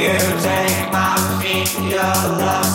You take my feet, your love.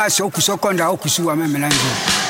passe okusokɔnda okusuwa memelanzo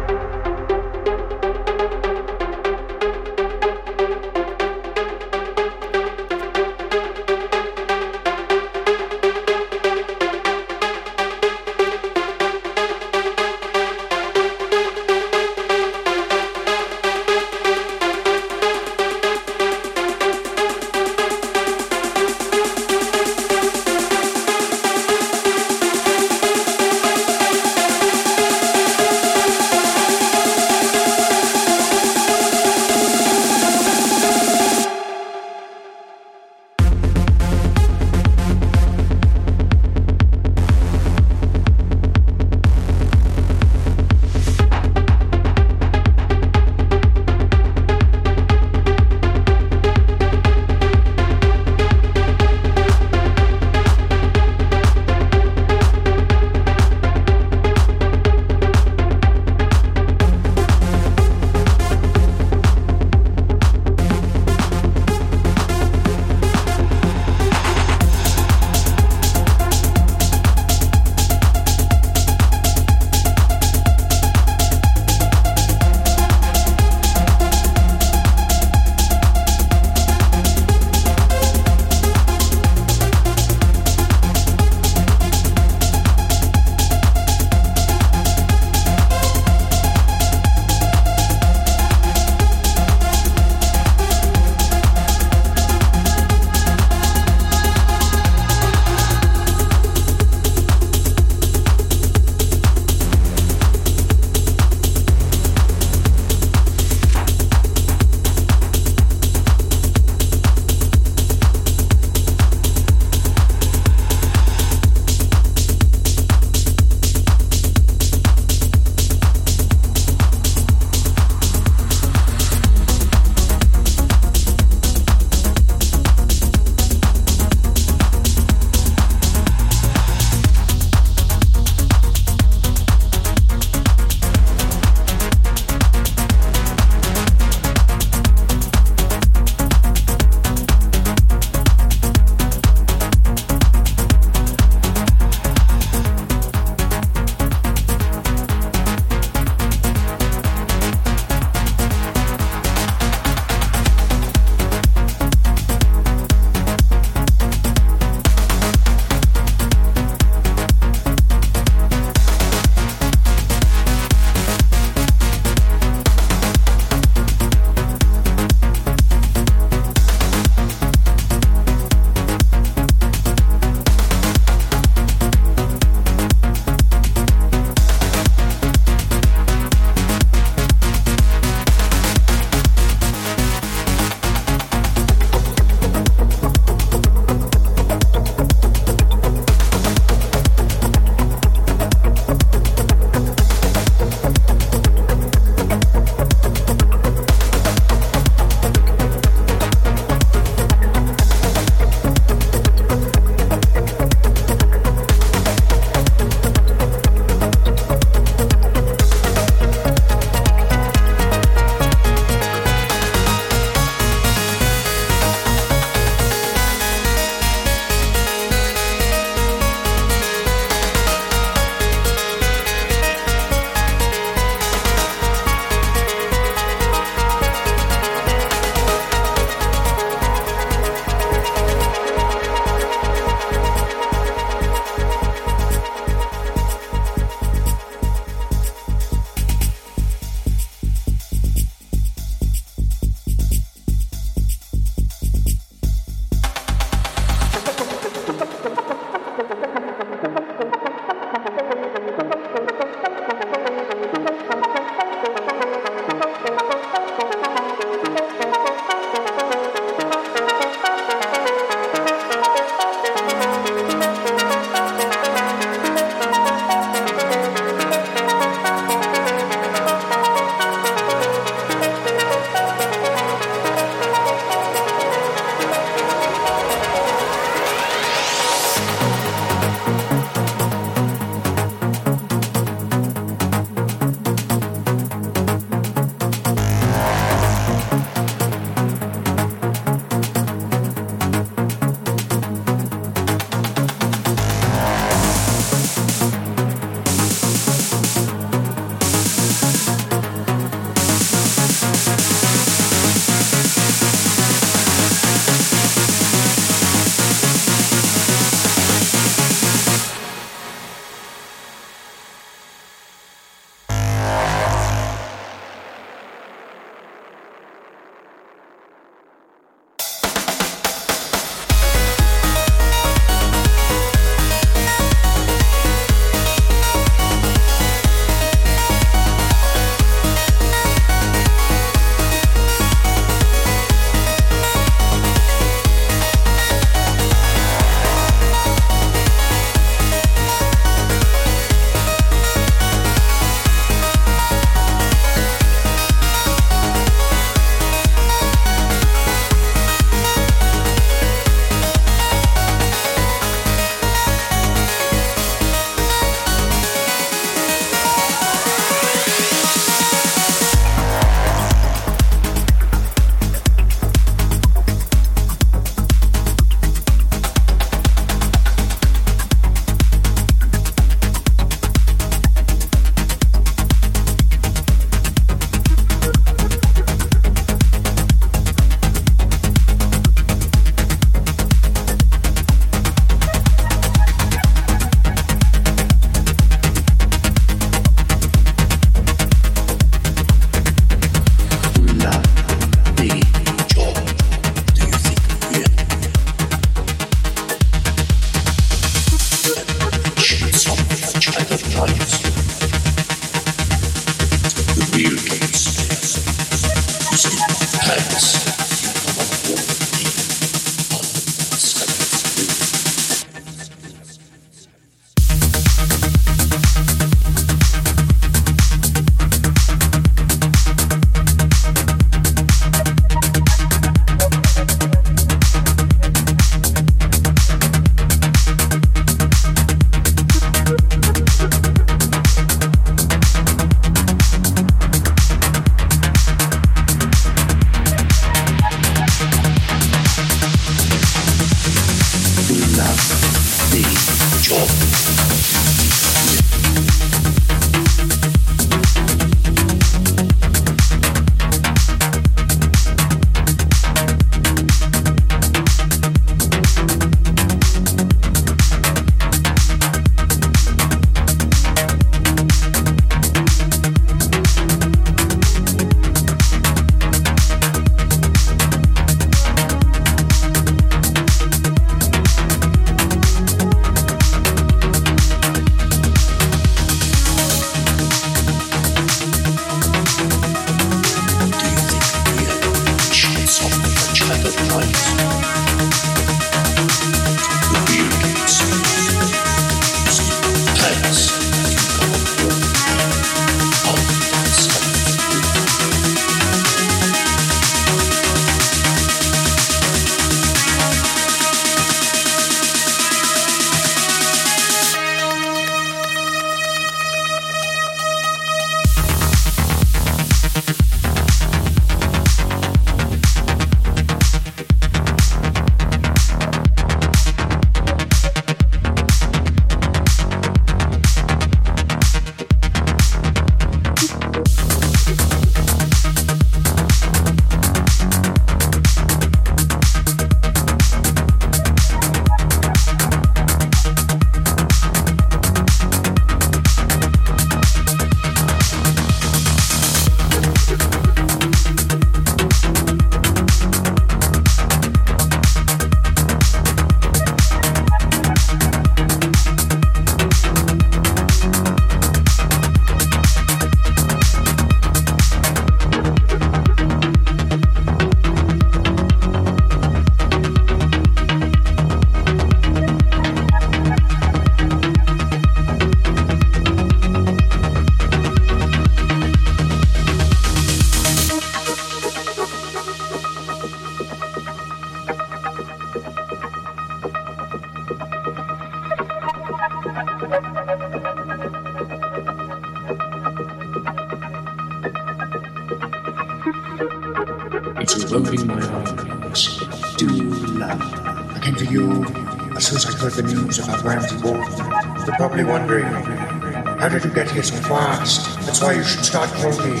Wondering, how did you get here so fast? That's why you should start calling me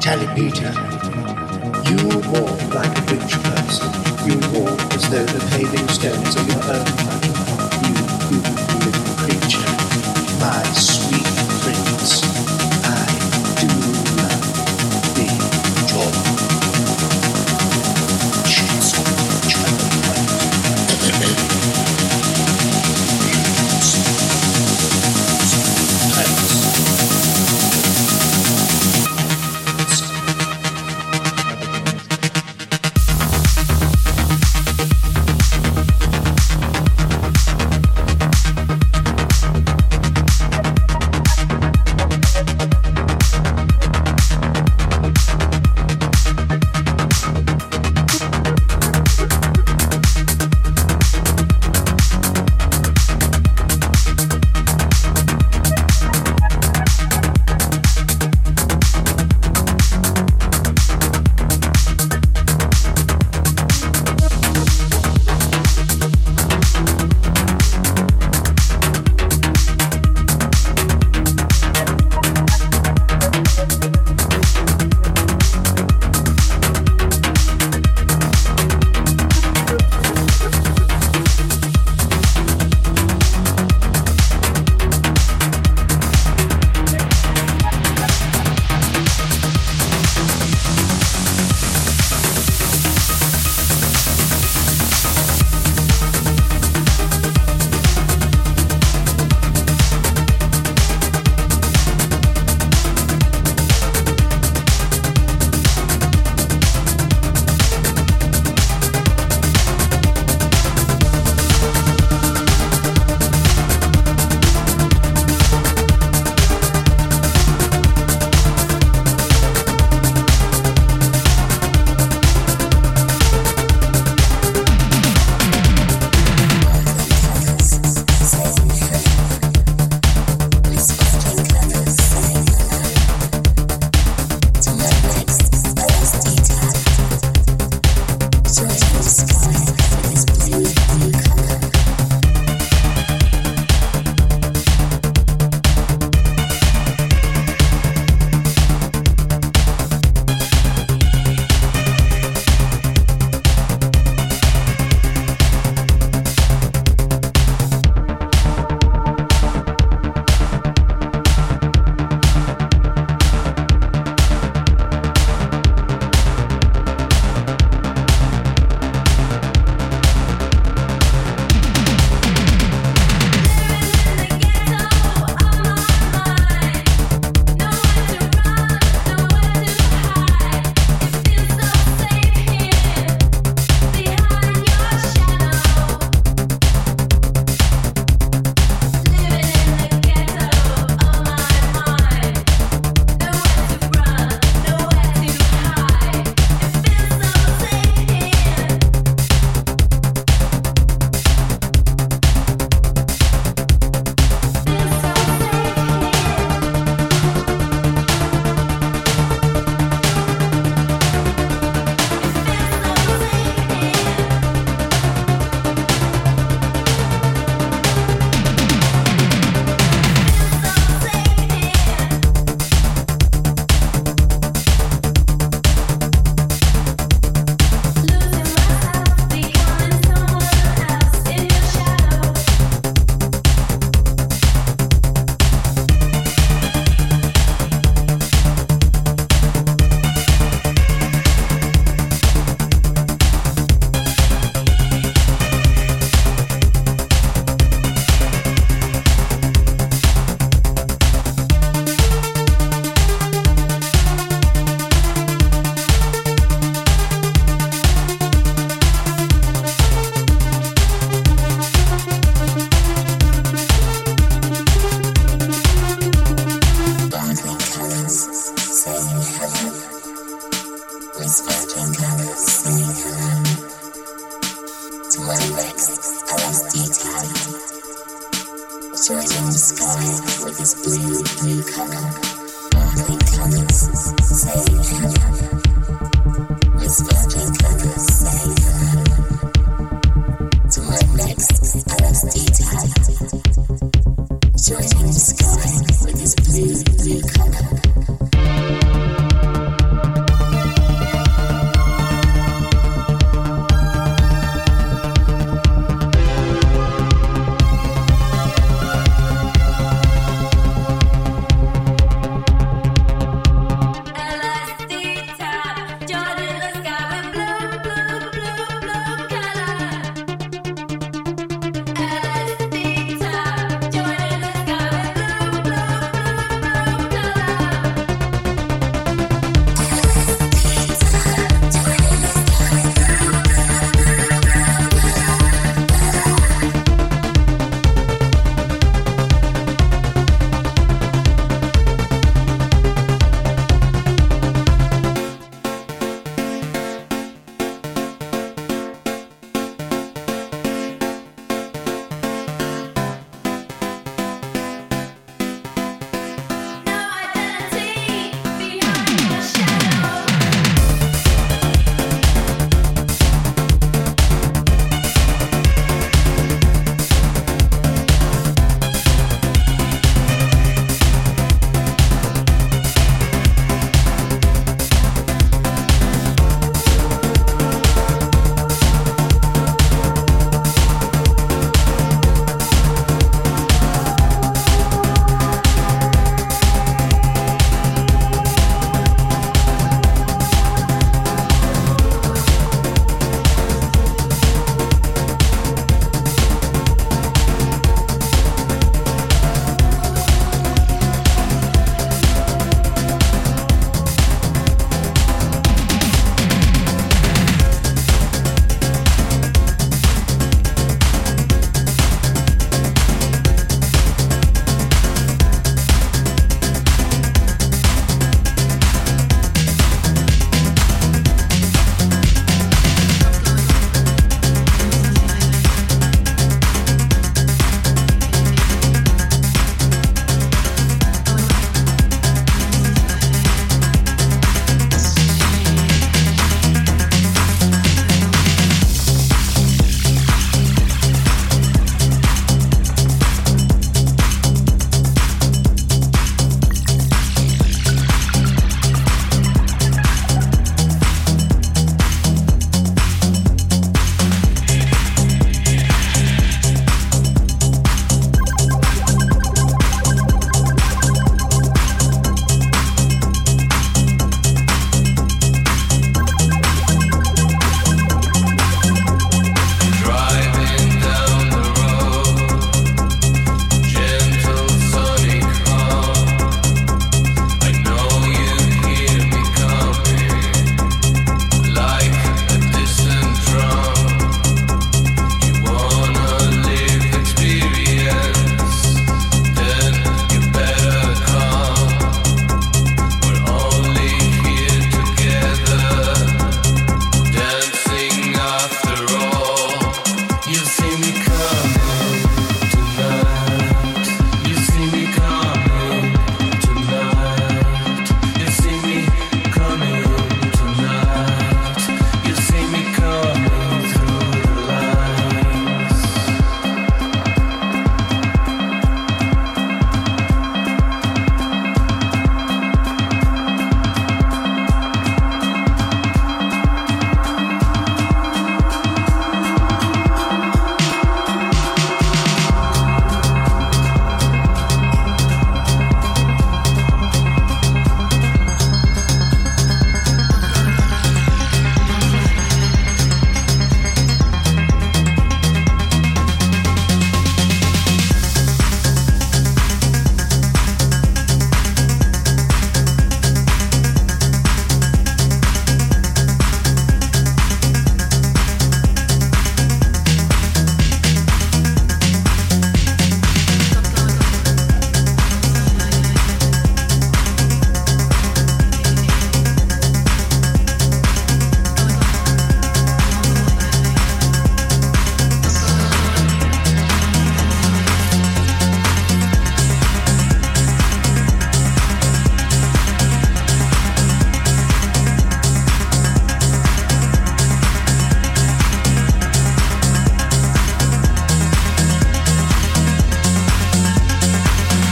Tally Peter. You walk like a rich person. You walk as though the paving stones are your own money. You, you, little creature. My